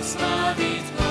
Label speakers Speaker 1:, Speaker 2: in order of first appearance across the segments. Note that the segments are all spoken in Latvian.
Speaker 1: slavēts, slavēts.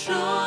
Speaker 1: show.